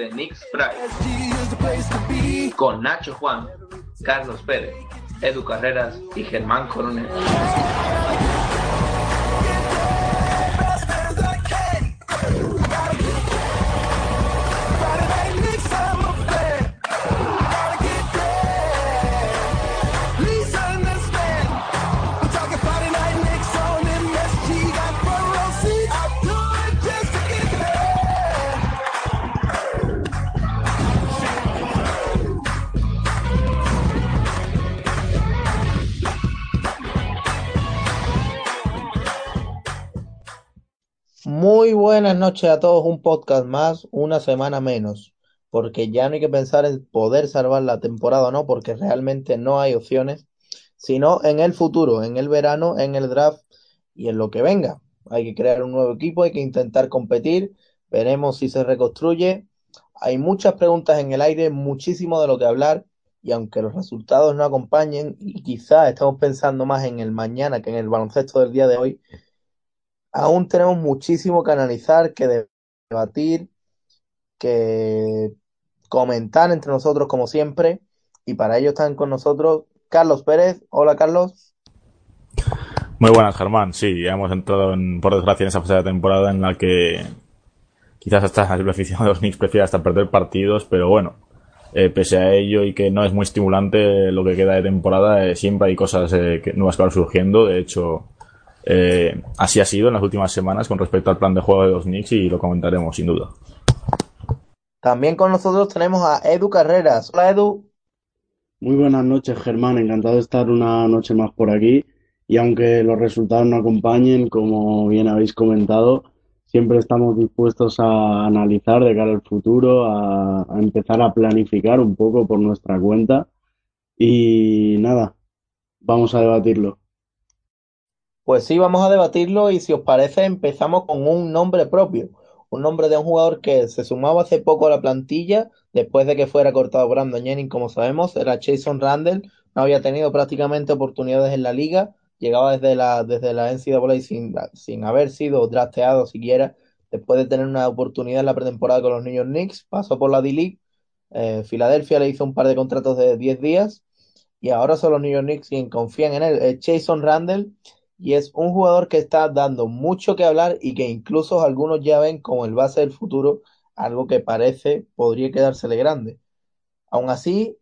de Pride con Nacho Juan, Carlos Pérez, Edu Carreras y Germán Coronel. Muy buenas noches a todos, un podcast más, una semana menos, porque ya no hay que pensar en poder salvar la temporada o no, porque realmente no hay opciones, sino en el futuro, en el verano, en el draft y en lo que venga. Hay que crear un nuevo equipo, hay que intentar competir, veremos si se reconstruye. Hay muchas preguntas en el aire, muchísimo de lo que hablar, y aunque los resultados no acompañen, y quizás estemos pensando más en el mañana que en el baloncesto del día de hoy, aún tenemos muchísimo que analizar, que debatir, que comentar entre nosotros como siempre. Y para ello están con nosotros Carlos Pérez. Hola Carlos. Muy buenas, Germán. Sí, ya hemos entrado, en, por desgracia, en esa fase de temporada en la que quizás hasta el aficionado de los Knicks prefiera hasta perder partidos, pero bueno, eh, pese a ello y que no es muy estimulante lo que queda de temporada, eh, siempre hay cosas eh, nuevas que van surgiendo. De hecho, eh, así ha sido en las últimas semanas con respecto al plan de juego de los Knicks y lo comentaremos sin duda. También con nosotros tenemos a Edu Carreras. Hola Edu. Muy buenas noches Germán, encantado de estar una noche más por aquí y aunque los resultados no acompañen, como bien habéis comentado, siempre estamos dispuestos a analizar de cara al futuro, a, a empezar a planificar un poco por nuestra cuenta y nada, vamos a debatirlo. Pues sí, vamos a debatirlo y si os parece empezamos con un nombre propio, un nombre de un jugador que se sumaba hace poco a la plantilla después de que fuera cortado Brandon Jennings, como sabemos, era Jason Randall, no había tenido prácticamente oportunidades en la liga, llegaba desde la, desde la NCAA sin, sin haber sido drafteado siquiera, después de tener una oportunidad en la pretemporada con los New York Knicks, pasó por la D-League, eh, Filadelfia le hizo un par de contratos de 10 días y ahora son los New York Knicks quien confían en él, Jason Randall y es un jugador que está dando mucho que hablar y que incluso algunos ya ven como el base del futuro, algo que parece podría quedársele grande. Aún así,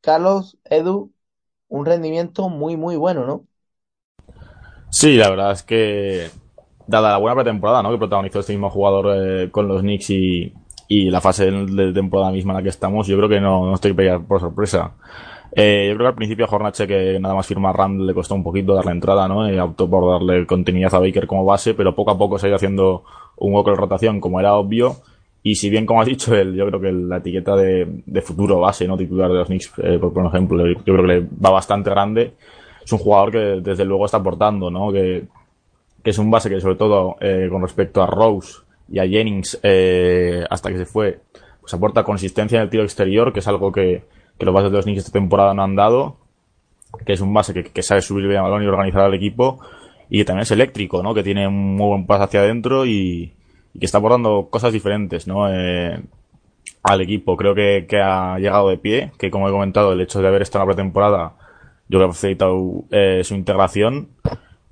Carlos, Edu, un rendimiento muy, muy bueno, ¿no? Sí, la verdad es que, dada la buena pretemporada ¿no? que protagonizó este mismo jugador eh, con los Knicks y, y, la fase de temporada misma en la que estamos, yo creo que no, no estoy por sorpresa. Eh, yo creo que al principio a que nada más firmar Rand, le costó un poquito darle entrada, ¿no? Y optó por darle continuidad a Baker como base, pero poco a poco se ha ido haciendo un hueco rotación, como era obvio. Y si bien, como has dicho, él, yo creo que la etiqueta de, futuro base, ¿no? Titular de los Knicks, eh, por, ejemplo, yo creo que le va bastante grande. Es un jugador que desde luego está aportando, ¿no? Que, que es un base que sobre todo eh, con respecto a Rose y a Jennings eh, hasta que se fue, pues aporta consistencia en el tiro exterior, que es algo que, que los bases de los Knicks esta temporada no han dado, que es un base que, sabe subir bien el balón y organizar al equipo, y que también es eléctrico, ¿no? Que tiene un muy buen paso hacia adentro y, que está aportando cosas diferentes, ¿no? Eh, al equipo. Creo que, ha llegado de pie, que como he comentado, el hecho de haber estado en la pretemporada, yo creo que ha facilitado eh, su integración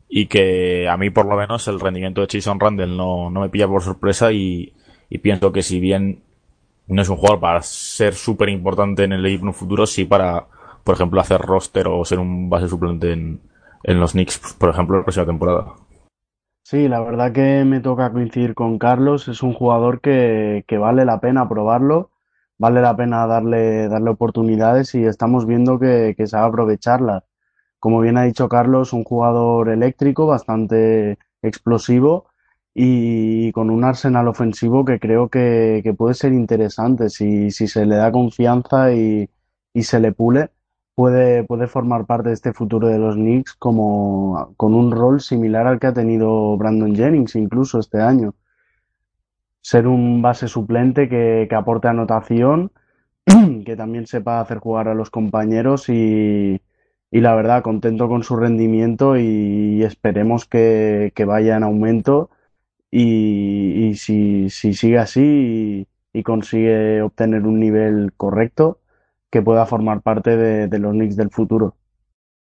y que a mí por lo menos el rendimiento de Jason Randall no, no me pilla por sorpresa y pienso que si bien no es un jugador para ser súper importante en el equipo futuro, sí para, por ejemplo, hacer roster o ser un base suplente en, en los Knicks, por ejemplo, la próxima temporada. Sí, la verdad que me toca coincidir con Carlos. Es un jugador que, que vale la pena probarlo, vale la pena darle, darle oportunidades y estamos viendo que, que sabe aprovecharlas. Como bien ha dicho Carlos, un jugador eléctrico, bastante explosivo y con un arsenal ofensivo que creo que, puede ser interesante si, si, se le da confianza y, se le pule. Puede, puede formar parte de este futuro de los Knicks como con un rol similar al que ha tenido Brandon Jennings incluso este año. Ser un base suplente que, aporte anotación, que también sepa hacer jugar a los compañeros y, y la verdad contento con su rendimiento y, esperemos que, que vaya en aumento y, si, si, sigue así y consigue obtener un nivel correcto que pueda formar parte de, los Knicks del futuro.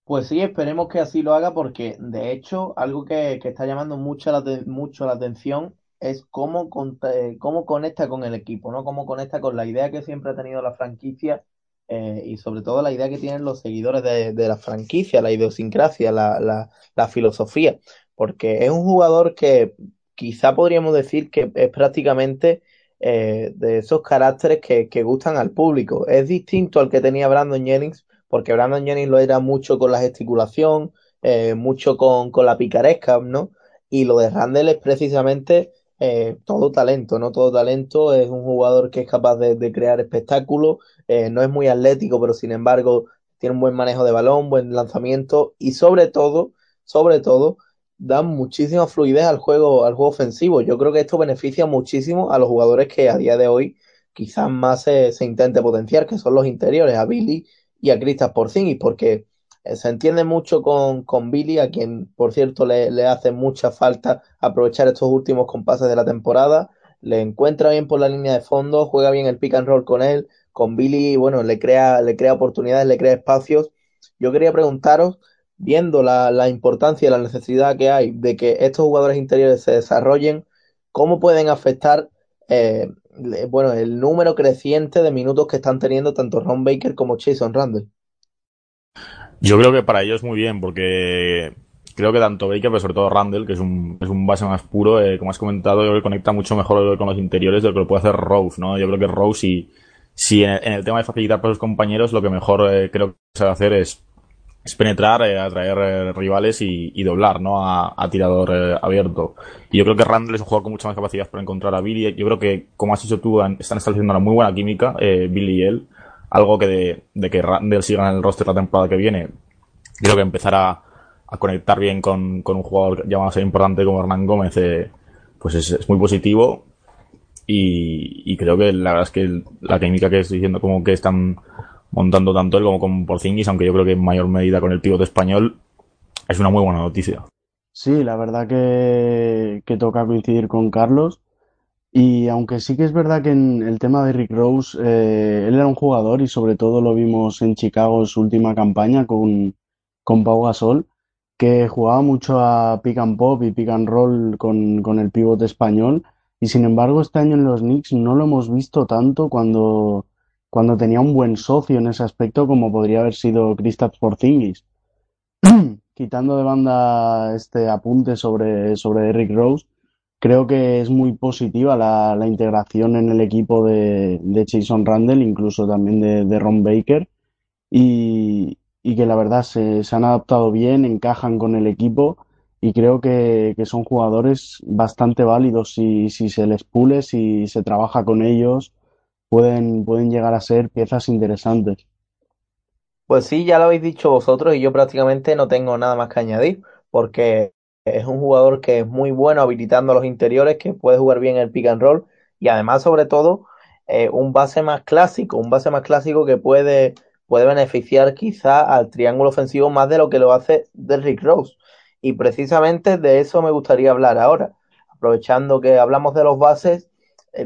Pues sí, esperemos que así lo haga porque de hecho algo que, que está llamando mucho la, mucho la atención es cómo, cómo conecta con el equipo, ¿no? Cómo conecta con la idea que siempre ha tenido la franquicia eh, y sobre todo la idea que tienen los seguidores de, de la franquicia, la idiosincrasia, la, la, filosofía, porque es un jugador que quizá podríamos decir que es prácticamente eh, de esos caracteres que, gustan al público. Es distinto al que tenía Brandon Jennings, porque Brandon Jennings lo era mucho con la gesticulación, eh, mucho con, con, la picaresca, ¿no? Y lo de Randall es precisamente eh, todo talento, ¿no? Todo talento. Es un jugador que es capaz de, de crear espectáculos. Eh, no es muy atlético, pero sin embargo tiene un buen manejo de balón, buen lanzamiento y sobre todo, sobre todo, da muchísima fluidez al juego, al juego ofensivo. Yo creo que esto beneficia muchísimo a los jugadores que a día de hoy quizás más se, se intente potenciar, que son los interiores, a Billy y a Kristaps Porzingis, porque eh, se entiende mucho con, con Billy, a quien, por cierto, le, le, hace mucha falta aprovechar estos últimos compases de la temporada. Le encuentra bien por la línea de fondo, juega bien el pick and roll con él. Con Billy, bueno, le crea, le crea oportunidades, le crea espacios. Yo quería preguntaros, viendo la, la importancia y la necesidad que hay de que estos jugadores interiores se desarrollen, ¿cómo pueden afectar eh, bueno, el número creciente de minutos que están teniendo tanto Ron Baker como Jason Randall? Yo creo que para ellos muy bien, porque creo que tanto Baker, pero sobre todo Randall, que es un, es un base más puro, eh, como has comentado, yo creo que conecta mucho mejor con los interiores de lo que lo puede hacer Rose, ¿no? Yo creo que Rose, si, si en, el, tema de facilitar para sus compañeros, lo que mejor eh, creo que a hacer es, es penetrar, eh, atraer eh, rivales y, doblar, ¿no? A, tirador eh, abierto. Y yo creo que Randall es un jugador con mucha más capacidad para encontrar a Billy. Yo creo que, como has dicho tú, están estableciendo una muy buena química, Billy y él algo que de, que Randall siga en el roster la temporada que viene, creo que empezará a conectar bien con, con un jugador ya más importante como Hernán Gómez, eh, pues es, muy positivo. Y, creo que la verdad es que la técnica que estoy diciendo, como que están montando tanto él como con Porzingis, aunque yo creo que en mayor medida con el pivote español, es una muy buena noticia. Sí, la verdad que, que toca coincidir con Carlos. Y aunque sí que es verdad que en el tema de Rick Rose, eh, él era un jugador y sobre todo lo vimos en Chicago en su última campaña con, con Pau Gasol, que jugaba mucho a pick and pop y pick and roll con, con el pivote español. Y sin embargo, este año en los Knicks no lo hemos visto tanto cuando, cuando tenía un buen socio en ese aspecto como podría haber sido Kristaps Porzingis. Quitando de banda este apunte sobre, sobre Rick Rose, creo que es muy positiva la, la integración en el equipo de, Jason Randall, incluso también de, de Ron Baker, y, y, que la verdad se, se, han adaptado bien, encajan con el equipo y creo que, que son jugadores bastante válidos si, si, se les pule, si se trabaja con ellos, pueden, pueden llegar a ser piezas interesantes. Pues sí, ya lo habéis dicho vosotros y yo prácticamente no tengo nada más que añadir, porque es un jugador que es muy bueno habilitando los interiores, que puede jugar bien el pick and roll y además, sobre todo, eh, un base más clásico, un base más clásico que puede, puede beneficiar quizá al triángulo ofensivo más de lo que lo hace Derrick Rose. Y precisamente de eso me gustaría hablar ahora, aprovechando que hablamos de los bases,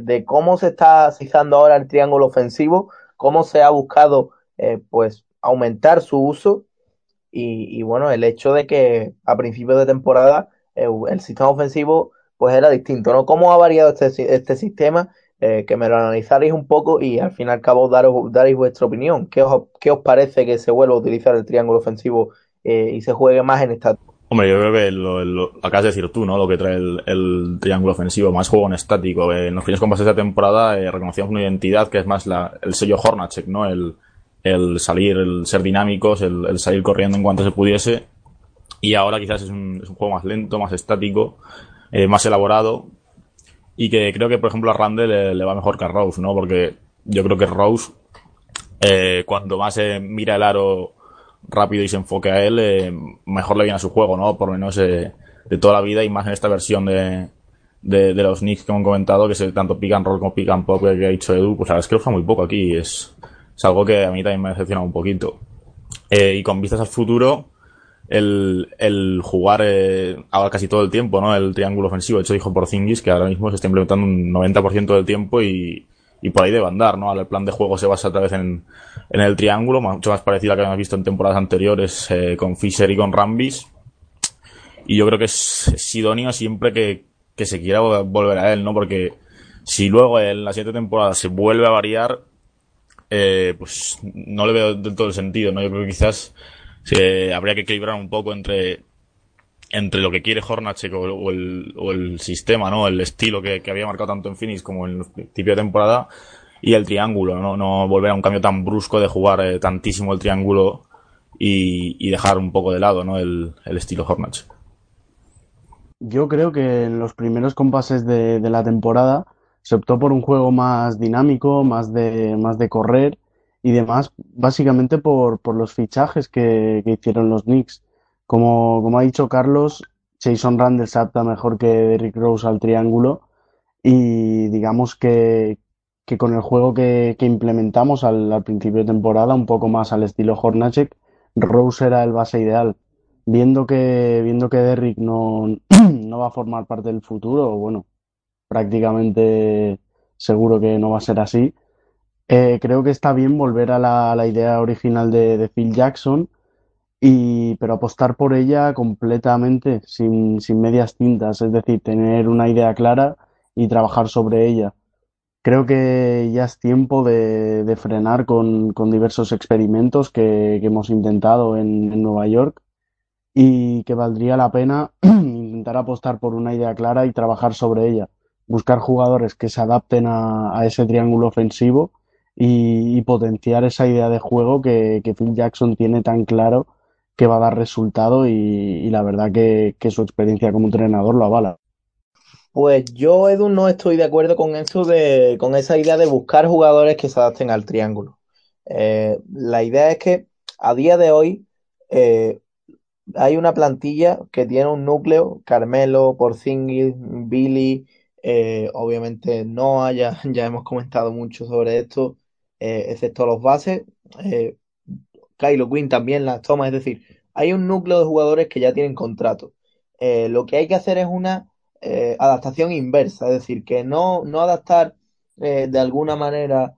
de cómo se está cizando ahora el triángulo ofensivo, cómo se ha buscado eh, pues aumentar su uso y, y, bueno, el hecho de que a principios de temporada eh, el sistema ofensivo pues era distinto, ¿no? ¿Cómo ha variado este, este sistema? Eh, que me lo analizaréis un poco y al fin y al cabo daros, daréis vuestra opinión. ¿Qué os, ¿Qué os parece que se vuelva a utilizar el triángulo ofensivo eh, y se juegue más en esta... Hombre, yo creo que lo, acabas de decir tú, ¿no? Lo que trae el, triángulo ofensivo, más juego en estático. Eh, en los primeros compases de temporada eh, reconocíamos una identidad que es más el sello Hornacek, ¿no? El, salir, el ser dinámicos, el, salir corriendo en cuanto se pudiese. Y ahora quizás es un, juego más lento, más estático, eh, más elaborado. Y que creo que, por ejemplo, a Randall le, va mejor que a Rose, ¿no? Porque yo creo que Rose, eh, cuando más mira el aro rápido y se enfoque a él, eh, mejor le viene a su juego, ¿no? Por lo menos eh, de toda la vida y más en esta versión de, de, de los Knicks que hemos comentado, que es tanto pick and roll como pick and pop que ha dicho Edu, pues la verdad es que fue muy poco aquí. Es, es algo que a mí también me ha decepcionado un poquito. Eh, y con vistas al futuro, el, el jugar eh, ahora casi todo el tiempo, ¿no? El triángulo ofensivo. De hecho, dijo Porzingis que ahora mismo se está implementando un 90% del tiempo y, y por ahí debe andar, ¿no? El plan de juego se basa otra vez en, en el triángulo, mucho más parecido a lo que hemos visto en temporadas anteriores eh, con Fisher y con Rambis. Y yo creo que es, idóneo siempre que, que se quiera volver a él, ¿no? Porque si luego en la siguiente temporada se vuelve a variar, eh, pues no le veo del todo el sentido, ¿no? Yo creo que quizás habría que equilibrar un poco entre entre lo que quiere Hornacek o, el, o el sistema, ¿no? El estilo que, había marcado tanto en Phoenix como en el principio de temporada y el triángulo, ¿no? No volver a un cambio tan brusco de jugar eh, tantísimo el triángulo y, dejar un poco de lado, ¿no? El, estilo Hornacek. Yo creo que en los primeros compases de, la temporada se optó por un juego más dinámico, más de, más de correr y demás, básicamente por, los fichajes que hicieron los Knicks como, como ha dicho Carlos, Jason Randall se adapta mejor que Derrick Rose al triángulo y digamos que, que con el juego que, que implementamos al, principio de temporada, un poco más al estilo Hornacek, Rose era el base ideal. Viendo que, viendo que Derrick no, no va a formar parte del futuro, bueno, prácticamente seguro que no va a ser así, eh, creo que está bien volver a la, la idea original de, de Phil Jackson y, pero apostar por ella completamente, sin, sin medias tintas, es decir, tener una idea clara y trabajar sobre ella. Creo que ya es tiempo de, de frenar con, con, diversos experimentos que, que hemos intentado en, en, Nueva York y que valdría la pena intentar apostar por una idea clara y trabajar sobre ella. Buscar jugadores que se adapten a, ese triángulo ofensivo y, y, potenciar esa idea de juego que, que Phil Jackson tiene tan claro que va a dar resultado y, la verdad que, su experiencia como entrenador lo avala. Pues yo, Edu, no estoy de acuerdo con eso de, con esa idea de buscar jugadores que se adapten al triángulo. Eh, la idea es que a día de hoy eh, hay una plantilla que tiene un núcleo, Carmelo, Porzingis, Billy, eh, obviamente no haya, ya hemos comentado mucho sobre esto, excepto los bases, Kylo Quinn también las toma, es decir, hay un núcleo de jugadores que ya tienen contrato. Eh, lo que hay que hacer es una eh, adaptación inversa, es decir, que no, no adaptar eh, de alguna manera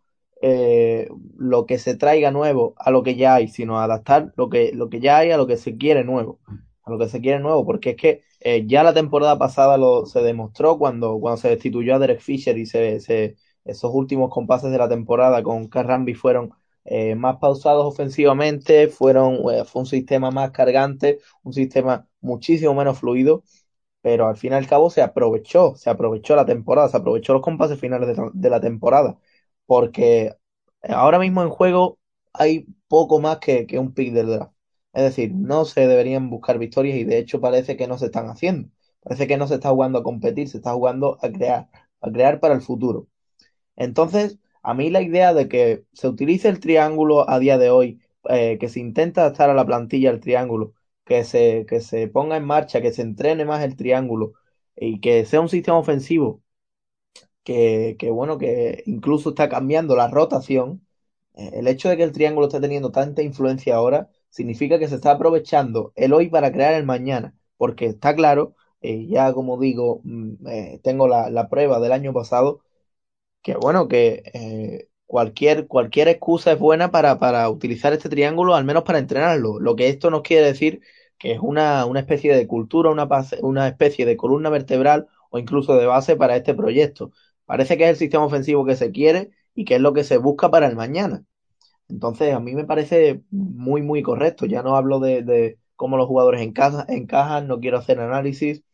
lo que se traiga nuevo a lo que ya hay, sino adaptar lo que, lo que ya hay a lo que se quiere nuevo, a lo que se quiere nuevo, porque es que ya la temporada pasada lo, se demostró cuando, cuando se destituyó a Derek Fisher y se, se esos últimos compases de la temporada con Carrambi fueron eh, más pausados ofensivamente, fueron, eh, fue un sistema más cargante, un sistema muchísimo menos fluido, pero al fin y al cabo se aprovechó, se aprovechó la temporada, se aprovechó los compases finales de, de la temporada, porque ahora mismo en juego hay poco más que, que un pick del draft. Es decir, no se deberían buscar victorias y de hecho parece que no se están haciendo. Parece que no se está jugando a competir, se está jugando a crear, a crear para el futuro. Entonces, a mí la idea de que se utilice el triángulo a día de hoy, eh, que se intenta adaptar a la plantilla el triángulo, que se, que se ponga en marcha, que se entrene más el triángulo y que sea un sistema ofensivo que, que bueno, que incluso está cambiando la rotación. Eh, el hecho de que el triángulo esté teniendo tanta influencia ahora significa que se está aprovechando el hoy para crear el mañana, porque está claro, eh, ya como digo, mm, eh, tengo la, la prueba del año pasado, que bueno, que eh, cualquier, cualquier excusa es buena para, para utilizar este triángulo, al menos para entrenarlo. Lo que esto nos quiere decir que es una, una especie de cultura, una, una especie de columna vertebral o incluso de base para este proyecto. Parece que es el sistema ofensivo que se quiere y que es lo que se busca para el mañana. Entonces, a mí me parece muy, muy correcto. Ya no hablo de, de cómo los jugadores encajan, encajan, no quiero hacer análisis,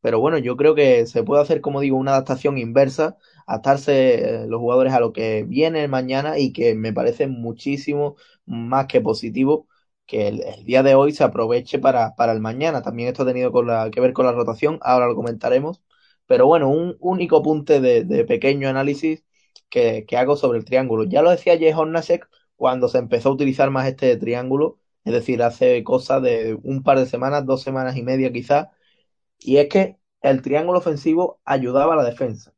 pero bueno, yo creo que se puede hacer, como digo, una adaptación inversa adaptarse eh, los jugadores a lo que viene mañana y que me parece muchísimo más que positivo que el, día de hoy se aproveche para, para, el mañana. También esto ha tenido que ver con la rotación, ahora lo comentaremos. Pero bueno, un único punto de, de pequeño análisis que, que, hago sobre el triángulo. Ya lo decía Jay Hornacek cuando se empezó a utilizar más este triángulo, es decir, hace cosa de un par de semanas, dos semanas y media quizás, y es que el triángulo ofensivo ayudaba a la defensa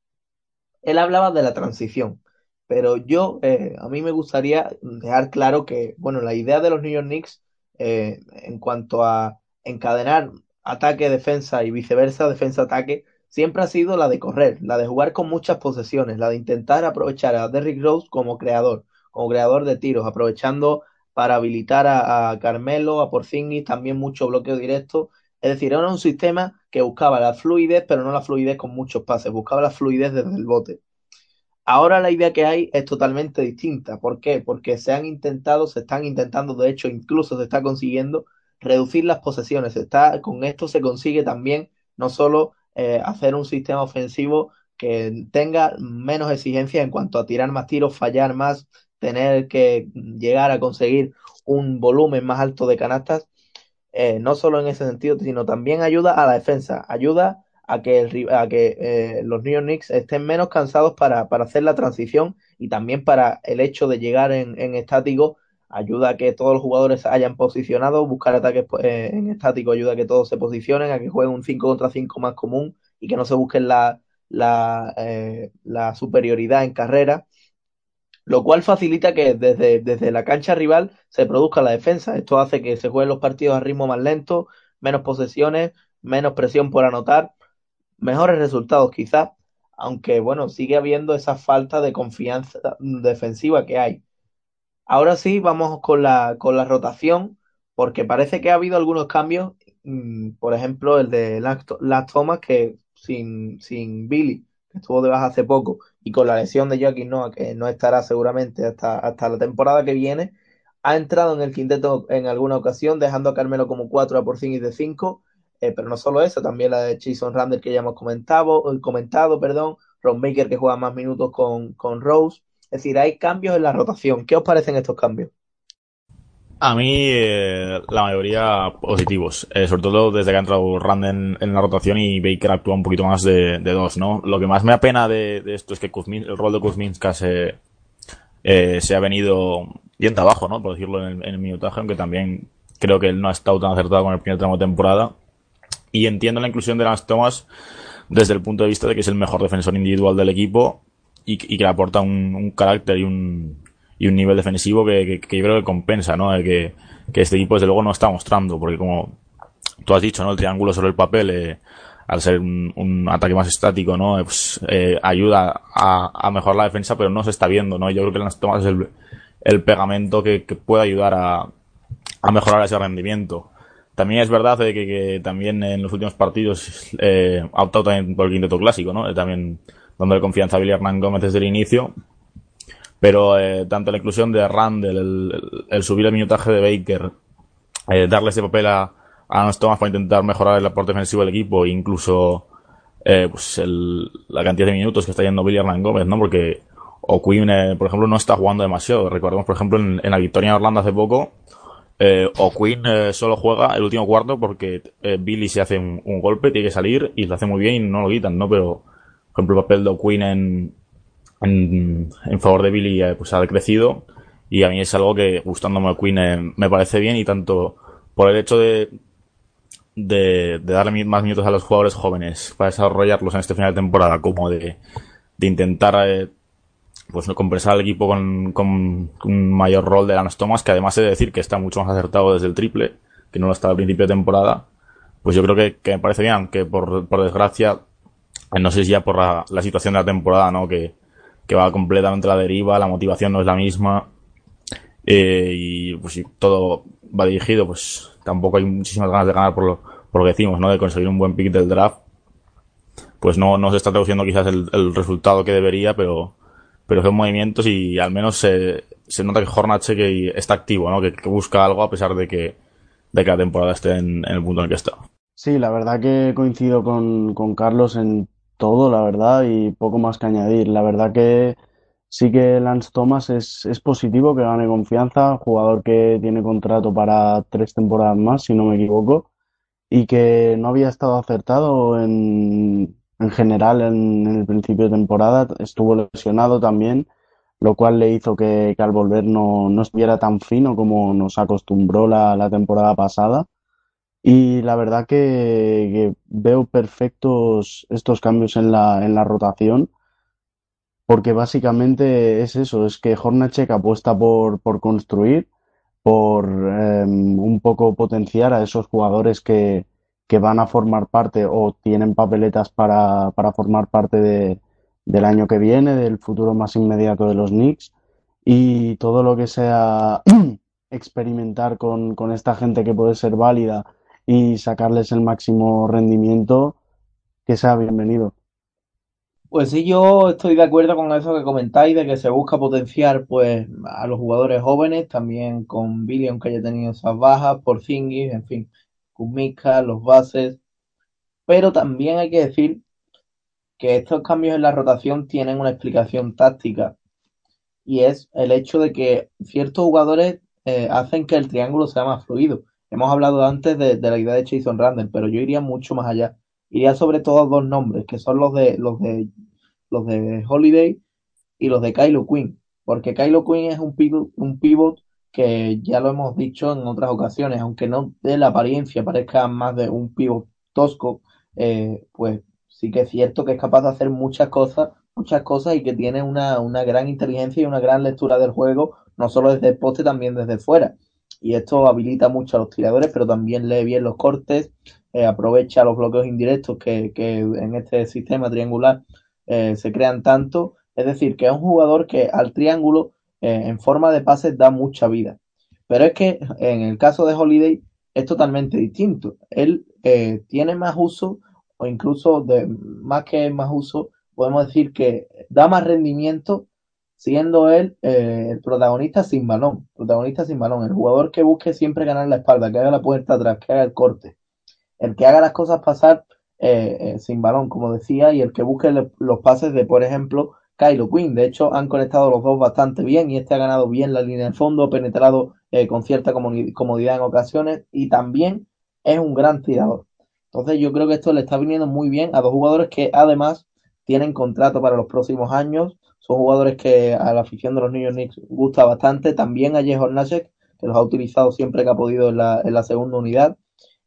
él hablaba de la transición, pero yo, eh, a mí me gustaría dejar claro que, bueno, la idea de los New York Knicks eh, en cuanto a encadenar ataque, defensa y viceversa, defensa-ataque, siempre ha sido la de correr, la de jugar con muchas posesiones, la de intentar aprovechar a Derrick Rose como creador, como creador de tiros, aprovechando para habilitar a, Carmelo, a Porzingis, también mucho bloqueo directo. Es decir, era un sistema que buscaba la fluidez, pero no la fluidez con muchos pases, buscaba la fluidez desde el bote. Ahora la idea que hay es totalmente distinta. ¿Por qué? Porque se han intentado, se están intentando, de hecho, incluso se está consiguiendo reducir las posesiones. Está, con esto se consigue también no solo eh, hacer un sistema ofensivo que tenga menos exigencia en cuanto a tirar más tiros, fallar más, tener que llegar a conseguir un volumen más alto de canastas, eh, no solo en ese sentido, sino también ayuda a la defensa, ayuda a que, a que eh, los New York Knicks estén menos cansados para, para, hacer la transición y también para el hecho de llegar en, estático ayuda a que todos los jugadores hayan posicionado, buscar ataques eh, en estático ayuda a que todos se posicionen, a que jueguen un 5 contra 5 más común y que no se busquen la, la, eh, la superioridad en carrera, lo cual facilita que desde, desde la cancha rival se produzca la defensa. Esto hace que se jueguen los partidos a ritmo más lento, menos posesiones, menos presión por anotar mejores resultados quizás, aunque bueno, sigue habiendo esa falta de confianza defensiva que hay. Ahora sí, vamos con la, con la rotación, porque parece que ha habido algunos cambios, mm, por ejemplo, el de Las Thomas, que sin, sin Billy, estuvo de baja hace poco, y con la lesión de Joaquín Noah, que no estará seguramente hasta, hasta la temporada que viene, ha entrado en el quinteto en alguna ocasión, dejando a Carmelo como 4 a por y de 5, eh, pero no solo eso, también la de Jason Randall que ya hemos comentado, eh, comentado perdón, Ron Baker que juega más minutos con, con Rose. Es decir, hay cambios en la rotación. ¿Qué os parecen estos cambios? A mí, eh, la mayoría positivos. sobre todo desde que ha entrado Randall en, la rotación y Baker actúa un poquito más de, dos, ¿no? Lo que más me apena de, de esto es que el rol de Kuzminska se, se ha venido yendo abajo, ¿no? Por decirlo en el, en minutaje, aunque también creo que él no ha estado tan acertado con el primer tramo de temporada. Y entiendo la inclusión de Lance Thomas desde el punto de vista de que es el mejor defensor individual del equipo y, que le aporta un, carácter y un, y un nivel defensivo que, que, yo creo que compensa, ¿no? Que, que este equipo desde luego no está mostrando, porque como tú has dicho, ¿no? El triángulo sobre el papel, eh, al ser un, ataque más estático, ¿no? Pues, eh, ayuda a, mejorar la defensa, pero no se está viendo, ¿no? Yo creo que Lance Thomas es el, pegamento que, que puede ayudar a, mejorar ese rendimiento. También es verdad de que, también en los últimos partidos eh, ha optado también por el quinteto clásico, ¿no? Eh, también dándole confianza a Billy Hernán Gómez desde el inicio. Pero eh, tanto la inclusión de Randall, el, subir el minutaje de Baker, eh, darle ese papel a, a para intentar mejorar el aporte defensivo del equipo, e incluso eh, pues el, la cantidad de minutos que está yendo Billy Hernán Gómez, ¿no? Porque O'Quinn, eh, por ejemplo, no está jugando demasiado. Recordemos, por ejemplo, en, en la victoria en Orlando hace poco, eh, o Queen eh, solo juega el último cuarto porque eh, Billy se hace un, golpe, tiene que salir y lo hace muy bien y no lo quitan, ¿no? Pero, por ejemplo, el papel de O'Quinn en, en, favor de Billy eh, pues ha decrecido y a mí es algo que gustándome Queen me parece bien y tanto por el hecho de, de, de, darle más minutos a los jugadores jóvenes para desarrollarlos en este final de temporada como de, de intentar pues no compensar al equipo con, con, un mayor rol de Lance Thomas, que además he de decir que está mucho más acertado desde el triple, que no lo estaba al principio de temporada, pues yo creo que, que me parece bien, aunque por, por desgracia, eh, no sé si ya por la, la situación de la temporada, ¿no? Que, que va completamente a la deriva, la motivación no es la misma, eh, y pues si todo va dirigido, pues tampoco hay muchísimas ganas de ganar por lo, por lo que decimos, ¿no? De conseguir un buen pick del draft. Pues no, no se está traduciendo quizás el, el resultado que debería, pero, pero son movimientos y al menos se, se nota que Hornacek que está activo, ¿no? Que, busca algo a pesar de que, de que la temporada esté en, el punto en el que está. Sí, la verdad que coincido con, con Carlos en todo, la verdad, y poco más que añadir. La verdad que sí que Lance Thomas es, es positivo, que gane confianza, jugador que tiene contrato para tres temporadas más, si no me equivoco, y que no había estado acertado en, en general en, el principio de temporada. Estuvo lesionado también, lo cual le hizo que, al volver no, no, estuviera tan fino como nos acostumbró la, la temporada pasada. Y la verdad que, veo perfectos estos cambios en la, en la rotación, porque básicamente es eso, es que Hornacek apuesta por, por construir, por em, un poco potenciar a esos jugadores que, que van a formar parte o tienen papeletas para, para formar parte de, del año que viene, del futuro más inmediato de los Knicks. Y todo lo que sea experimentar con, con esta gente que puede ser válida y sacarles el máximo rendimiento, que sea bienvenido. Pues sí, yo estoy de acuerdo con eso que comentáis, de que se busca potenciar pues a los jugadores jóvenes, también con Billy, aunque haya tenido esas bajas, por Zingis, en fin, Kumika, los bases. Pero también hay que decir que estos cambios en la rotación tienen una explicación táctica y es el hecho de que ciertos jugadores eh, hacen que el triángulo sea más fluido. Hemos hablado antes de, la idea de Jason Randall, pero yo iría mucho más allá. Iría sobre todo dos nombres, que son los de los de los de Holiday y los de Kylo Quinn, porque Kylo Quinn es un pivot, un pivot que ya lo hemos dicho en otras ocasiones, aunque no de la apariencia parezca más de un pivot tosco, eh, pues sí que es cierto que es capaz de hacer muchas cosas, muchas cosas y que tiene una, una gran inteligencia y una gran lectura del juego, no solo desde el poste, también desde fuera. Y esto habilita mucho a los tiradores, pero también lee bien los cortes, eh, aprovecha los bloqueos indirectos que, que en este sistema triangular eh, se crean tanto. Es decir, que es un jugador que al triángulo eh, en forma de pases da mucha vida. Pero es que en el caso de Holiday es totalmente distinto. Él tiene más uso o incluso de más que más uso, podemos decir que da más rendimiento siendo él eh, el protagonista sin balón, protagonista sin balón, el jugador que busque siempre ganar la espalda, que haga la puerta atrás, que haga el corte, el que haga las cosas pasar eh, eh, sin balón, como decía, y el que busque los pases de, por ejemplo, Kylo Quinn. De hecho, han conectado los dos bastante bien y este ha ganado bien la línea de fondo, ha penetrado con cierta comodidad en ocasiones y también es un gran tirador. Entonces yo creo que esto le está viniendo muy bien a dos jugadores que además tienen contrato para los próximos años. Son jugadores que a la afición de los New York Knicks gusta bastante. También a Jehor Nashek, que los ha utilizado siempre que ha podido en la, en la segunda unidad.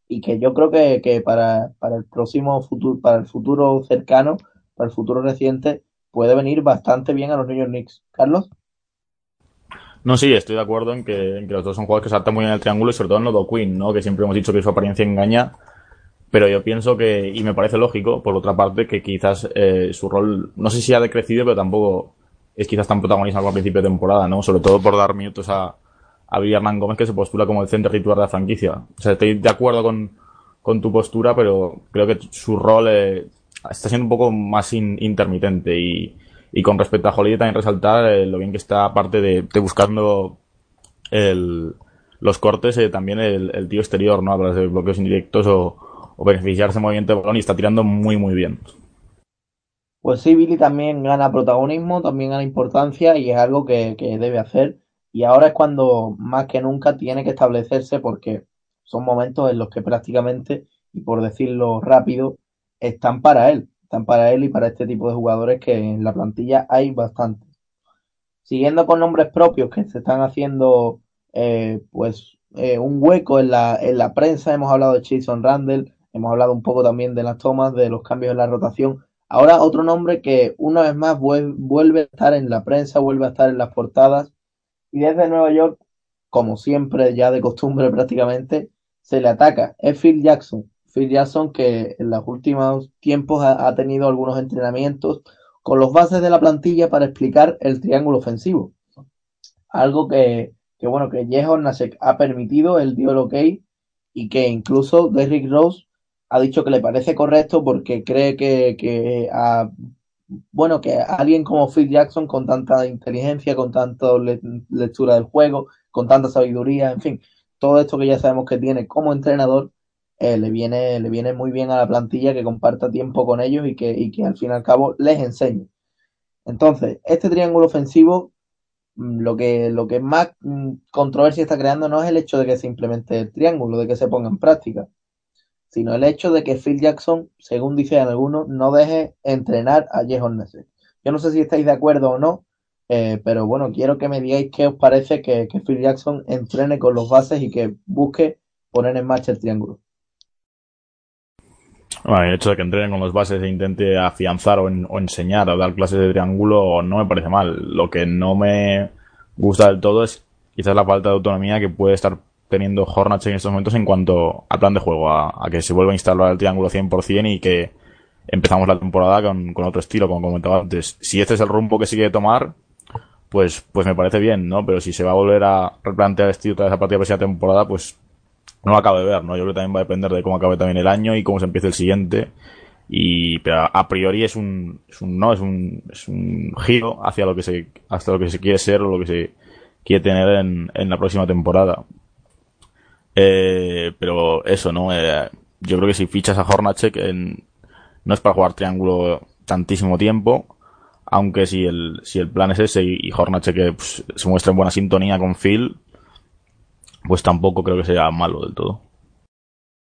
Y que yo creo que, que para, para, el próximo futuro, para el futuro cercano, para el futuro reciente, puede venir bastante bien a los New York Knicks. Carlos. No, sí, estoy de acuerdo en que, en que los dos son jugadores que saltan muy bien el triángulo y sobre todo en Lodo Queen, ¿no? Que siempre hemos dicho que su apariencia engaña pero yo pienso que, y me parece lógico, por otra parte, que quizás eh, su rol, no sé si ha decrecido, pero tampoco es quizás tan protagonista como al principio de temporada, ¿no? Sobre todo por dar minutos a, a Villarman Gómez, que se postula como el centro titular de la franquicia. O sea, estoy de acuerdo con, con tu postura, pero creo que su rol eh, está siendo un poco más intermitente. Y, y con respecto a Holiday, también resaltar eh, lo bien que está, aparte de, de buscando el, los cortes, eh, también el, el tío exterior, ¿no? Través de bloqueos indirectos o o beneficiarse del movimiento de balón y está tirando muy, muy bien. Pues sí, Billy también gana protagonismo, también gana importancia y es algo que, debe hacer. Y ahora es cuando más que nunca tiene que establecerse porque son momentos en los que prácticamente, y por decirlo rápido, están para él. Están para él y para este tipo de jugadores que en la plantilla hay bastante. Siguiendo con nombres propios que se están haciendo eh, pues eh, un hueco en la, en la prensa, hemos hablado de Jason Randall, Hemos hablado un poco también de las tomas, de los cambios en la rotación. Ahora otro nombre que una vez más vuelve a estar en la prensa, vuelve a estar en las portadas. Y desde Nueva York, como siempre, ya de costumbre prácticamente, se le ataca. Es Phil Jackson. Phil Jackson que en los últimos tiempos ha, tenido algunos entrenamientos con los bases de la plantilla para explicar el triángulo ofensivo. Algo que, bueno, que Jehon Nasek ha permitido, él dio el ok y que incluso Derrick Rose ha dicho que le parece correcto porque cree que, que a, bueno, que alguien como Phil Jackson con tanta inteligencia, con tanta lectura del juego, con tanta sabiduría, en fin, todo esto que ya sabemos que tiene como entrenador, eh, le viene, le viene muy bien a la plantilla que comparta tiempo con ellos y que, y que al fin y al cabo les enseñe. Entonces, este triángulo ofensivo, mm, lo que, lo que más mm, controversia está creando no es el hecho de que se implemente el triángulo, de que se ponga en práctica, sino el hecho de que Phil Jackson, según dicen algunos, no deje entrenar a Jehon Nesset. Yo no sé si estáis de acuerdo o no, eh, pero bueno, quiero que me digáis qué os parece que, Phil Jackson entrene con los bases y que busque poner en marcha el triángulo. El hecho de que entrene con los bases e intente afianzar o, o enseñar o dar clases de triángulo no me parece mal. Lo que no me gusta del todo es quizás la falta de autonomía que puede estar teniendo Hornacek en estos momentos en cuanto al plan de juego, a, que se vuelva a instalar el triángulo 100% y que empezamos la temporada con, otro estilo, como comentaba antes. Si este es el rumbo que se quiere tomar, pues, pues me parece bien, ¿no? Pero si se va a volver a replantear el estilo tras a partir de la temporada, pues no lo acabo de ver, ¿no? Yo creo que también va a depender de cómo acabe también el año y cómo se empiece el siguiente. Y, pero a priori es un, es un, no, es un, es un giro hacia lo que se, hasta lo que se quiere ser o lo que se quiere tener en, en la próxima temporada. Eh, pero eso, ¿no? Eh, yo creo que si fichas a Hornacek no es para jugar triángulo tantísimo tiempo, aunque si el, si el plan es ese y, Hornacek pues, se muestra en buena sintonía con Phil, pues tampoco creo que sea malo del todo.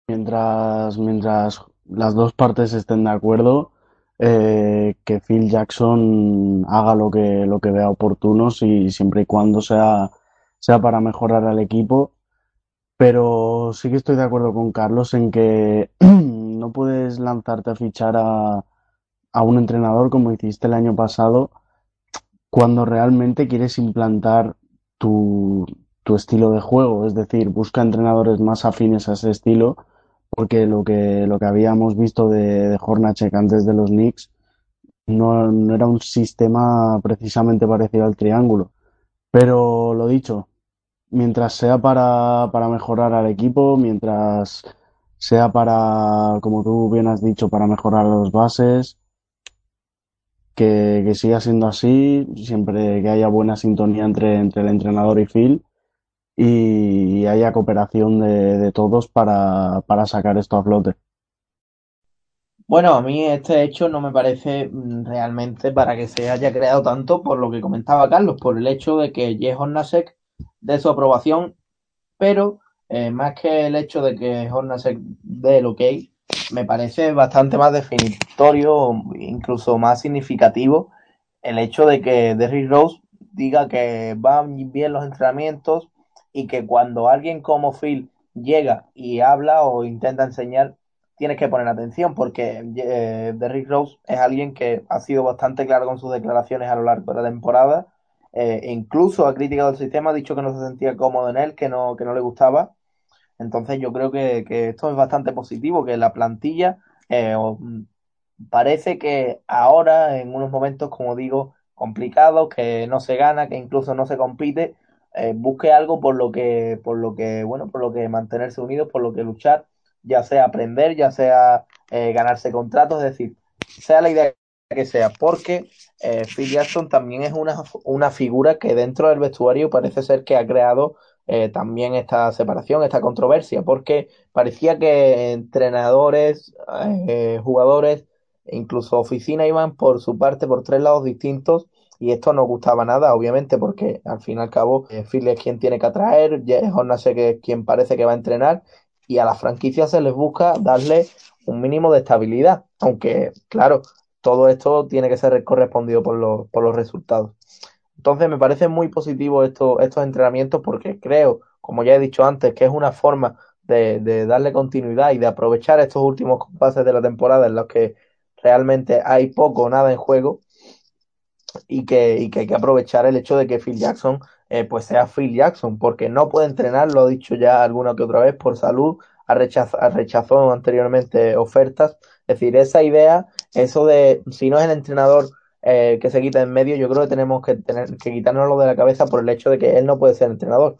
Mientras, mientras las dos partes estén de acuerdo, eh, que Phil Jackson haga lo que, lo que vea oportuno, si, siempre y cuando sea, sea para mejorar al equipo. Pero sí que estoy de acuerdo con Carlos en que no puedes lanzarte a fichar a, a un entrenador como hiciste el año pasado cuando realmente quieres implantar tu, tu estilo de juego, es decir, busca entrenadores más afines a ese estilo, porque lo que, lo que habíamos visto de, de antes de los Knicks no, no era un sistema precisamente parecido al triángulo. Pero lo dicho, mientras sea para, para mejorar al equipo, mientras sea para, como tú bien has dicho, para mejorar los bases, que, que siga siendo así, siempre que haya buena sintonía entre, entre el entrenador y Phil y haya cooperación de, de todos para, para sacar esto a flote. Bueno, a mí este hecho no me parece mm, realmente para que se haya creado tanto por lo que comentaba Carlos, por el hecho de que Jeff Hornacek dé su aprobación, pero eh, más que el hecho de que Hornacek dé el ok, me parece bastante más definitorio, incluso más significativo, el hecho de que Derrick Rose diga que van bien los entrenamientos y que cuando alguien como Phil llega y habla o intenta enseñar, tienes que poner atención porque eh, Derrick Rose es alguien que ha sido bastante claro con sus declaraciones a lo largo de la temporada. Eh, incluso ha criticado el sistema, ha dicho que no se sentía cómodo en él, que no, que no le gustaba. Entonces yo creo que, que esto es bastante positivo, que la plantilla eh, parece que ahora, en unos momentos, como digo, complicados, que no se gana, que incluso no se compite, eh, busque algo por lo que, por lo que, bueno, por lo que mantenerse unidos, por lo que luchar, ya sea aprender, ya sea eh, ganarse contratos, es decir, sea la idea que sea, porque eh, Phil Jackson también es una, una figura que dentro del vestuario parece ser que ha creado eh, también esta separación, esta controversia, porque parecía que entrenadores, eh, jugadores, incluso oficina iban por su parte por tres lados distintos y esto no gustaba nada, obviamente, porque al fin y al cabo Phil es quien tiene que atraer, sé que es quien parece que va a entrenar y a las franquicias se les busca darle un mínimo de estabilidad, aunque claro, todo esto tiene que ser correspondido por los, por los resultados. Entonces me parece muy positivo esto, estos entrenamientos porque creo, como ya he dicho antes, que es una forma de, darle continuidad y de aprovechar estos últimos compases de la temporada en los que realmente hay poco o nada en juego y que, y que hay que aprovechar el hecho de que Phil Jackson eh, pues sea Phil Jackson, porque no puede entrenar, lo he dicho ya alguna que otra vez, por salud, ha, rechaz, ha rechazado anteriormente ofertas. Es decir, esa idea, eso de si no es el entrenador eh, que se quita en medio, yo creo que tenemos que tener que quitárnoslo de la cabeza por el hecho de que él no puede ser entrenador.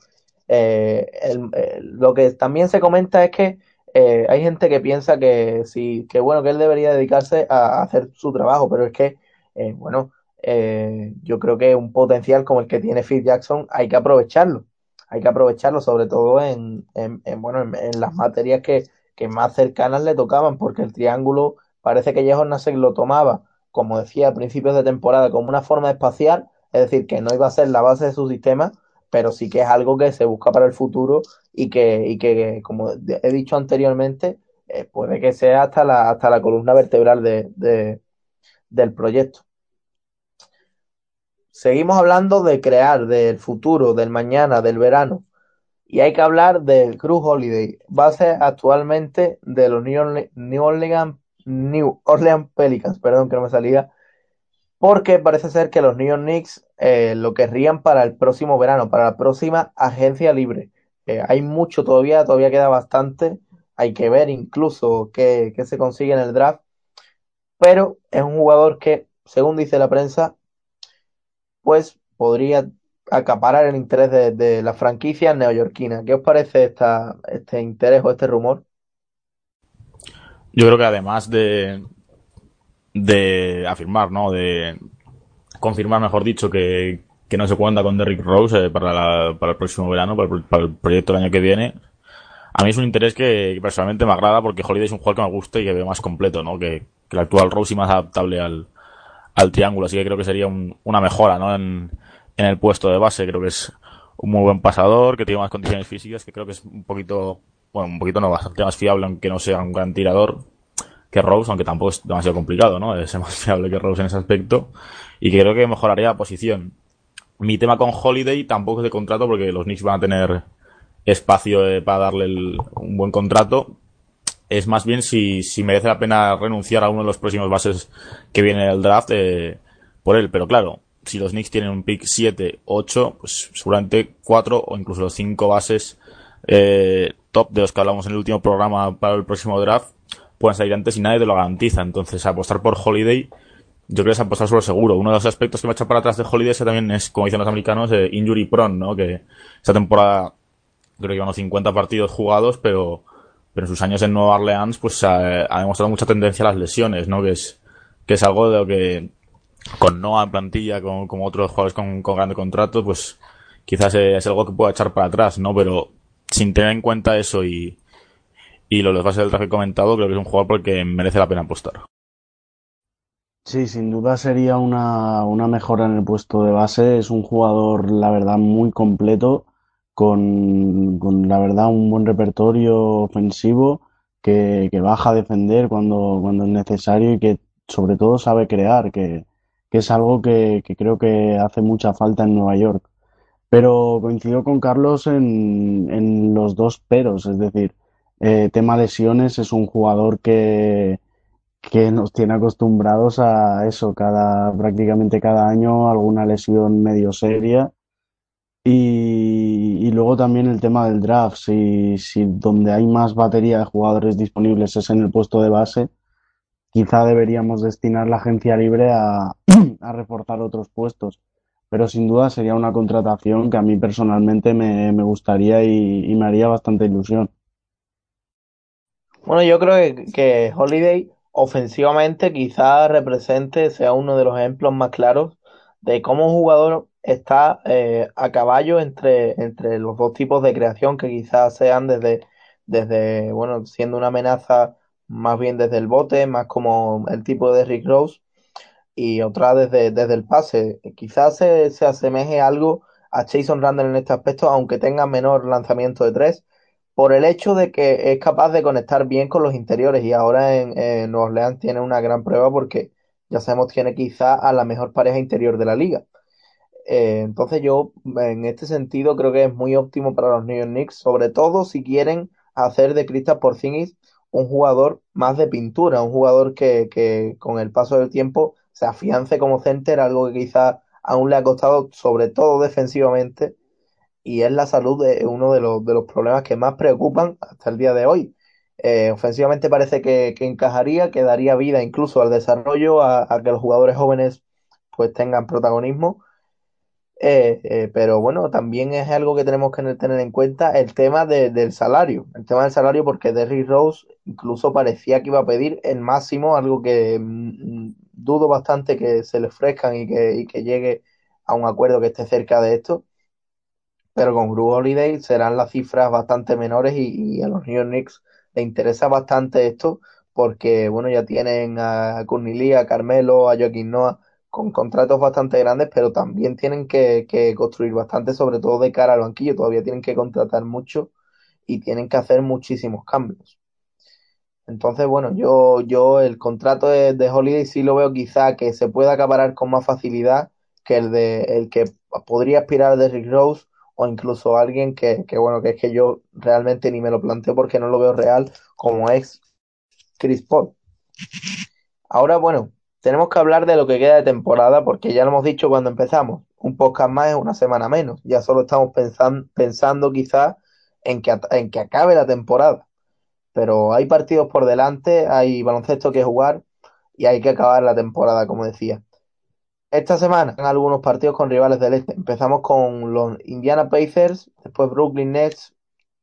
Eh, el, lo que también se comenta es que eh, hay gente que piensa que sí, que bueno, que él debería dedicarse a, hacer su trabajo, pero es que, eh, bueno, eh, yo creo que un potencial como el que tiene Phil Jackson hay que aprovecharlo. Hay que aprovecharlo, sobre todo en, en, en bueno, en, en, las materias que, que, más cercanas le tocaban, porque el triángulo parece que Jehon Nasek lo tomaba, como decía a principios de temporada, como una forma espacial, es decir, que no iba a ser la base de su sistema, pero sí que es algo que se busca para el futuro y que, y que como he dicho anteriormente, eh, puede que sea hasta la, hasta la columna vertebral de, del proyecto. Seguimos hablando de crear, del futuro, del mañana, del verano. Y hay que hablar del Cruz Holiday, base actualmente de los New Orleans, New Orleans, Pelicans, perdón que no me salía, porque parece ser que los New York Knicks eh, lo querrían para el próximo verano, para la próxima agencia libre. Eh, hay mucho todavía, todavía queda bastante. Hay que ver incluso qué, qué se consigue en el draft. Pero es un jugador que, según dice la prensa, pues podría acaparar el interés de, de la franquicia neoyorquina. ¿Qué os parece esta, este interés o este rumor? Yo creo que además de, de afirmar, ¿no? De confirmar, mejor dicho, que, que no se cuenta con Derrick Rose eh, para, la, para el próximo verano, para el, para el, proyecto del año que viene. A mí es un interés que, que, personalmente me agrada porque Holiday es un jugador que me gusta y que veo más completo, ¿no? Que, que el actual Rose y más adaptable al, al triángulo. Así que creo que sería un, una mejora, ¿no? En, en el puesto de base. Creo que es un muy buen pasador, que tiene más condiciones físicas, que creo que es un poquito, bueno, un poquito no, bastante más fiable, aunque no sea un gran tirador que Rose, aunque tampoco es demasiado complicado, ¿no? Es más fiable que Rose en ese aspecto. Y que creo que mejoraría la posición. Mi tema con Holiday tampoco es de contrato, porque los Knicks van a tener espacio eh, para darle un buen contrato. Es más bien si, si merece la pena renunciar a uno de los próximos bases que viene el draft eh, por él. Pero claro, si los Knicks tienen un pick 7, 8, pues seguramente 4 o incluso 5 bases eh, top de los que hablamos en el último programa para el próximo draft pueden salir antes y nadie te lo garantiza. Entonces, apostar por Holiday, yo creo que es apostar sobre seguro. Uno de los aspectos que me ha echado para atrás de Holiday es que también es, como dicen los americanos, eh, injury prone, ¿no? Que esta temporada creo que llevan 50 partidos jugados, pero, pero en sus años en Nueva Orleans, pues ha, ha, demostrado mucha tendencia a las lesiones, ¿no? Que es, que es algo de lo que con Noah en plantilla, con, como otros jugadores con, con grande contrato, pues quizás es algo que pueda echar para atrás, ¿no? Pero sin tener en cuenta eso y, y los bases del traje comentado, creo que es un jugador por el que merece la pena apostar. Sí, sin duda sería una, una mejora en el puesto de base. Es un jugador, la verdad, muy completo, con, con la verdad un buen repertorio ofensivo, que, que baja a defender cuando, cuando es necesario y que sobre todo sabe crear, que, que es algo que, creo que hace mucha falta en Nueva York. Pero coincido con Carlos en, en los dos peros, es decir, eh, tema lesiones, es un jugador que, que nos tiene acostumbrados a eso, cada, prácticamente cada año alguna lesión medio seria. Y, y luego también el tema del draft, si, si donde hay más batería de jugadores disponibles es en el puesto de base, quizá deberíamos destinar la agencia libre a, a reforzar otros puestos. Pero sin duda sería una contratación que a mí personalmente me, gustaría y, me haría bastante ilusión. Bueno, yo creo que, que Holiday ofensivamente quizás represente, sea uno de los ejemplos más claros de cómo un jugador está eh, a caballo entre, entre los dos tipos de creación que quizás sean desde, desde, bueno, siendo una amenaza más bien desde el bote, más como el tipo de Rick Rose, y otra desde, desde el pase. Quizás se, se asemeje algo a Jason Randall en este aspecto, aunque tenga menor lanzamiento de tres por el hecho de que es capaz de conectar bien con los interiores y ahora en, en Nueva Orleans tiene una gran prueba porque ya sabemos tiene quizá a la mejor pareja interior de la liga. Eh, entonces yo en este sentido creo que es muy óptimo para los New York Knicks, sobre todo si quieren hacer de Kristaps Porzingis un jugador más de pintura, un jugador que, que con el paso del tiempo se afiance como center, algo que quizá aún le ha costado, sobre todo defensivamente, y es la salud de uno de los, de los problemas que más preocupan hasta el día de hoy. Eh, ofensivamente parece que, que, encajaría, que daría vida incluso al desarrollo, a, a, que los jugadores jóvenes pues tengan protagonismo. Eh, eh, pero bueno, también es algo que tenemos que tener en cuenta el tema de, del salario. El tema del salario porque Derrick Rose incluso parecía que iba a pedir el máximo, algo que mmm, dudo bastante que se le ofrezcan y que, y que llegue a un acuerdo que esté cerca de esto pero con Gru Holiday serán las cifras bastante menores y, a los New York Knicks le interesa bastante esto porque, bueno, ya tienen a Courtney a Carmelo, a Joaquín Noah con contratos bastante grandes, pero también tienen que, que, construir bastante, sobre todo de cara al banquillo. Todavía tienen que contratar mucho y tienen que hacer muchísimos cambios. Entonces, bueno, yo, yo el contrato de, de Holiday sí lo veo quizá que se pueda acaparar con más facilidad que el de el que podría aspirar de Rick Rose o incluso alguien que, que, bueno, que es que yo realmente ni me lo planteo porque no lo veo real como es Chris Paul. Ahora, bueno, tenemos que hablar de lo que queda de temporada porque ya lo hemos dicho cuando empezamos. Un podcast más es una semana menos. Ya solo estamos pensando, quizás en que, en que acabe la temporada. Pero hay partidos por delante, hay baloncesto que jugar y hay que acabar la temporada, como decía. Esta semana hay algunos partidos con rivales del este. Empezamos con los Indiana Pacers, después Brooklyn Nets,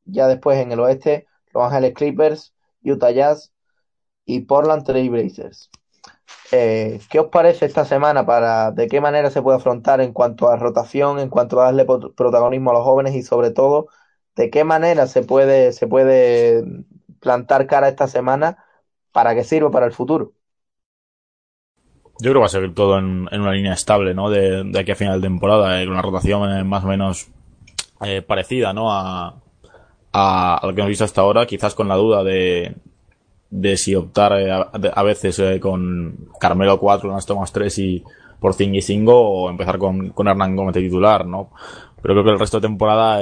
ya después en el oeste Los Ángeles Clippers, Utah Jazz y Portland Trail Blazers. Eh, ¿Qué os parece esta semana para de qué manera se puede afrontar en cuanto a rotación, en cuanto a darle protagonismo a los jóvenes y sobre todo de qué manera se puede, se puede plantar cara esta semana para que sirva para el futuro? Yo creo que va a seguir todo en, una línea estable, ¿no? De, aquí a final de temporada, en una rotación eh, más o menos eh, parecida, ¿no? A, a, lo que hemos visto hasta ahora, quizás con la duda de, de si optar eh, a, veces con Carmelo 4, Nas Thomas 3 y por y Singo o empezar con, con Hernán Gómez titular, ¿no? Pero creo que el resto de temporada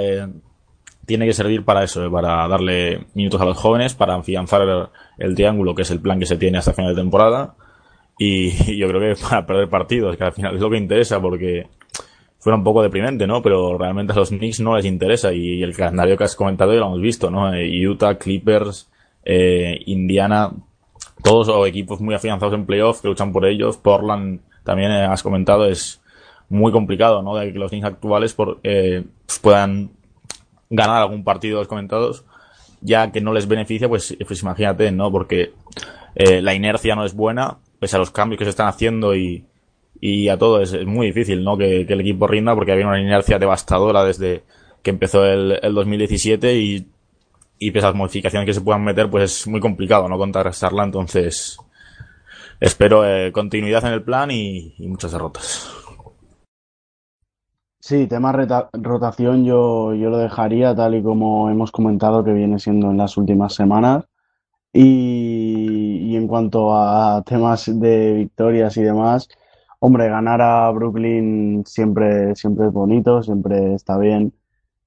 tiene que servir para eso, para darle minutos a los jóvenes, para afianzar el, triángulo, que es el plan que se tiene hasta final de temporada y yo creo que para perder partidos, que al final es lo que interesa porque fuera un poco deprimente, ¿no? Pero realmente a los Knicks no les interesa y el calendario que has comentado ya lo hemos visto, ¿no? Eh, Utah, Clippers, eh, Indiana, todos o equipos muy afianzados en playoff que luchan por ellos. Portland también eh, has comentado es muy complicado, ¿no? De que los Knicks actuales por, eh, puedan ganar algún partido de los comentados, ya que no les beneficia, pues, pues imagínate, ¿no? Porque eh, la inercia no es buena pese a los cambios que se están haciendo y, y a todo, es, muy difícil, ¿no? Que, el equipo rinda porque había una inercia devastadora desde que empezó el, el 2017 y, y a las modificaciones que se puedan meter, pues es muy complicado, ¿no? Contrarrestarla, entonces espero eh, continuidad en el plan y, muchas derrotas. Sí, tema rotación yo, yo lo dejaría tal y como hemos comentado que viene siendo en las últimas semanas. Y, en cuanto a temas de victorias y demás, hombre, ganar a Brooklyn siempre, siempre es bonito, siempre está bien.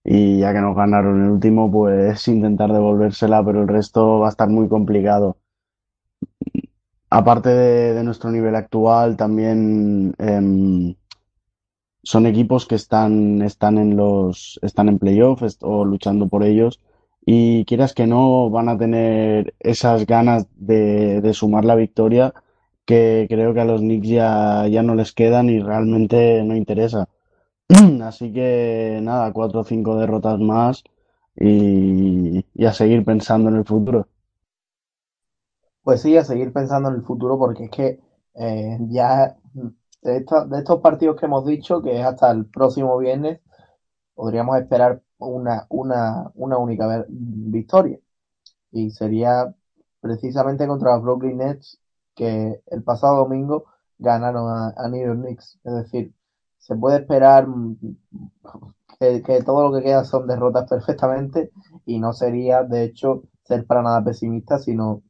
Y ya que nos ganaron el último, pues intentar devolvérsela, pero el resto va a estar muy complicado. Aparte de, nuestro nivel actual, también em, son equipos que están, están en los, están en playoffs o luchando por ellos y quieras que no van a tener esas ganas de, de sumar la victoria que creo que a los Knicks ya, ya no les quedan y realmente no interesa. Así que nada, cuatro o cinco derrotas más y, a seguir pensando en el futuro. Pues sí, a seguir pensando en el futuro porque es que eh, ya de, de estos partidos que hemos dicho, que es hasta el próximo viernes, podríamos esperar una, una, una única victoria. Y sería precisamente contra los Brooklyn Nets que el pasado domingo ganaron a, New York Knicks. Es decir, se puede esperar que, todo lo que queda son derrotas perfectamente y no sería, de hecho, ser para nada pesimista, sino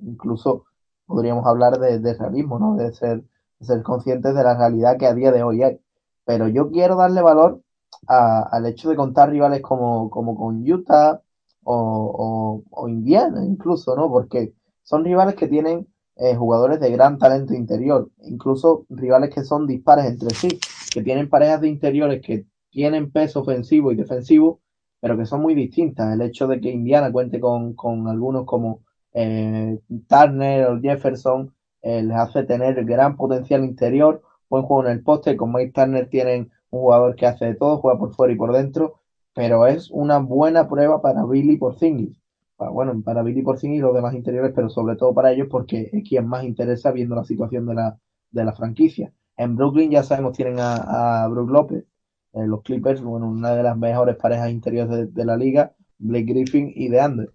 incluso podríamos hablar de, realismo, ¿no? De ser, de ser conscientes de la realidad que a día de hoy hay. Pero yo quiero darle valor al hecho de contar rivales como, como con Utah o, o, Indiana incluso, ¿no? Porque son rivales que tienen eh, jugadores de gran talento interior, incluso rivales que son dispares entre sí, que tienen parejas de interiores que tienen peso ofensivo y defensivo, pero que son muy distintas. El hecho de que Indiana cuente con, con algunos como eh, Turner o Jefferson eh, les hace tener gran potencial interior, buen juego en el poste, con Mike Turner tienen un jugador que hace de todo, juega por fuera y por dentro, pero es una buena prueba para Billy Porzingis. Para, bueno, para Billy Porzingis y los demás interiores, pero sobre todo para ellos porque es quien más interesa viendo la situación de la, de la franquicia. En Brooklyn ya sabemos tienen a, a Brook López, eh, los Clippers, bueno, una de las mejores parejas interiores de, la liga, Blake Griffin y DeAndre.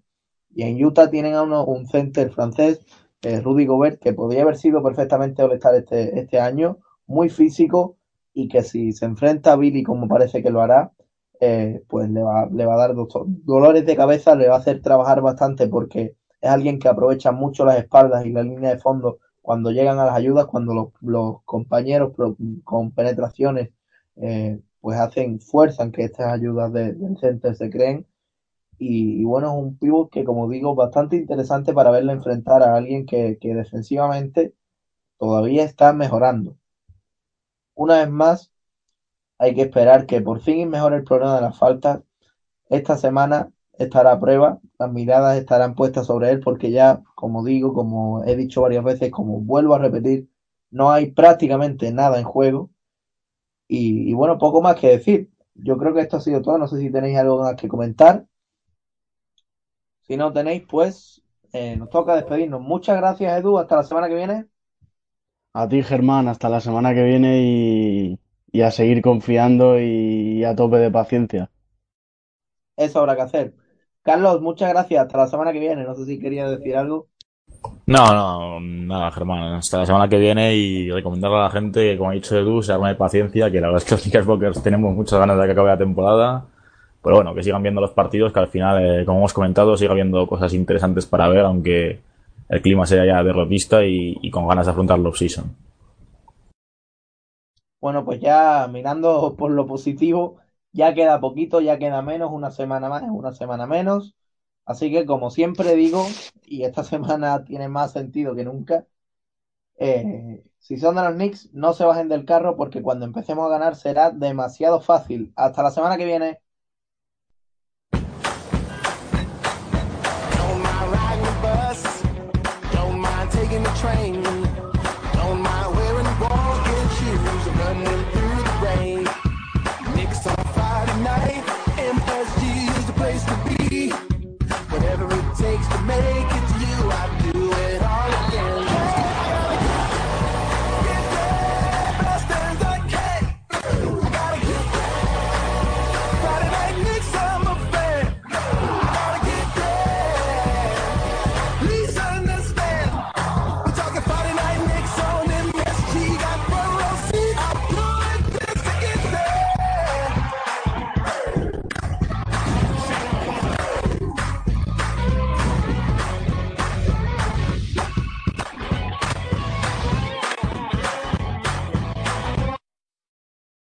Y en Utah tienen a uno, un center francés, eh, Rudy Gobert, que podría haber sido perfectamente all este, este año, muy físico, y que si se enfrenta a Billy como parece que lo hará, eh, pues le va, le va a dar dolores de cabeza, le va a hacer trabajar bastante porque es alguien que aprovecha mucho las espaldas y la línea de fondo cuando llegan a las ayudas, cuando los, compañeros con penetraciones eh, pues hacen fuerza en que estas ayudas del center se creen. Y, bueno, es un pivot que, como digo, bastante interesante para verle enfrentar a alguien que, que defensivamente todavía está mejorando. Una vez más, hay que esperar que por fin mejore el problema de las faltas, esta semana estará a prueba, las miradas estarán puestas sobre él porque ya, como digo, como he dicho varias veces, como vuelvo a repetir, no hay prácticamente nada en juego. Y, y bueno, poco más que decir. Yo creo que esto ha sido todo. No sé si tenéis algo más que comentar. Si no tenéis, pues eh, nos toca despedirnos. Muchas gracias, Edu. Hasta la semana que viene. A ti, Germán, hasta la semana que viene y, y a seguir confiando y a tope de paciencia. Eso habrá que hacer. Carlos, muchas gracias. Hasta la semana que viene. No sé si quería decir algo. No, no, nada, Germán. Hasta la semana que viene y recomendarle a la gente que, como ha dicho Edu, se arme de paciencia, que la verdad es que los Knickerbockers tenemos muchas ganas de que acabe la temporada. Pero bueno, que sigan viendo los partidos, que al final, eh, como hemos comentado, siga habiendo cosas interesantes para ver, aunque el clima sea ya derrotista y, y con ganas de afrontar la off-season. Bueno, pues ya mirando por lo positivo, ya queda poquito, ya queda menos, una semana más, una semana menos. Así que, como siempre digo, y esta semana tiene más sentido que nunca, eh, si son de los Knicks, no se bajen del carro porque cuando empecemos a ganar será demasiado fácil. Hasta la semana que viene.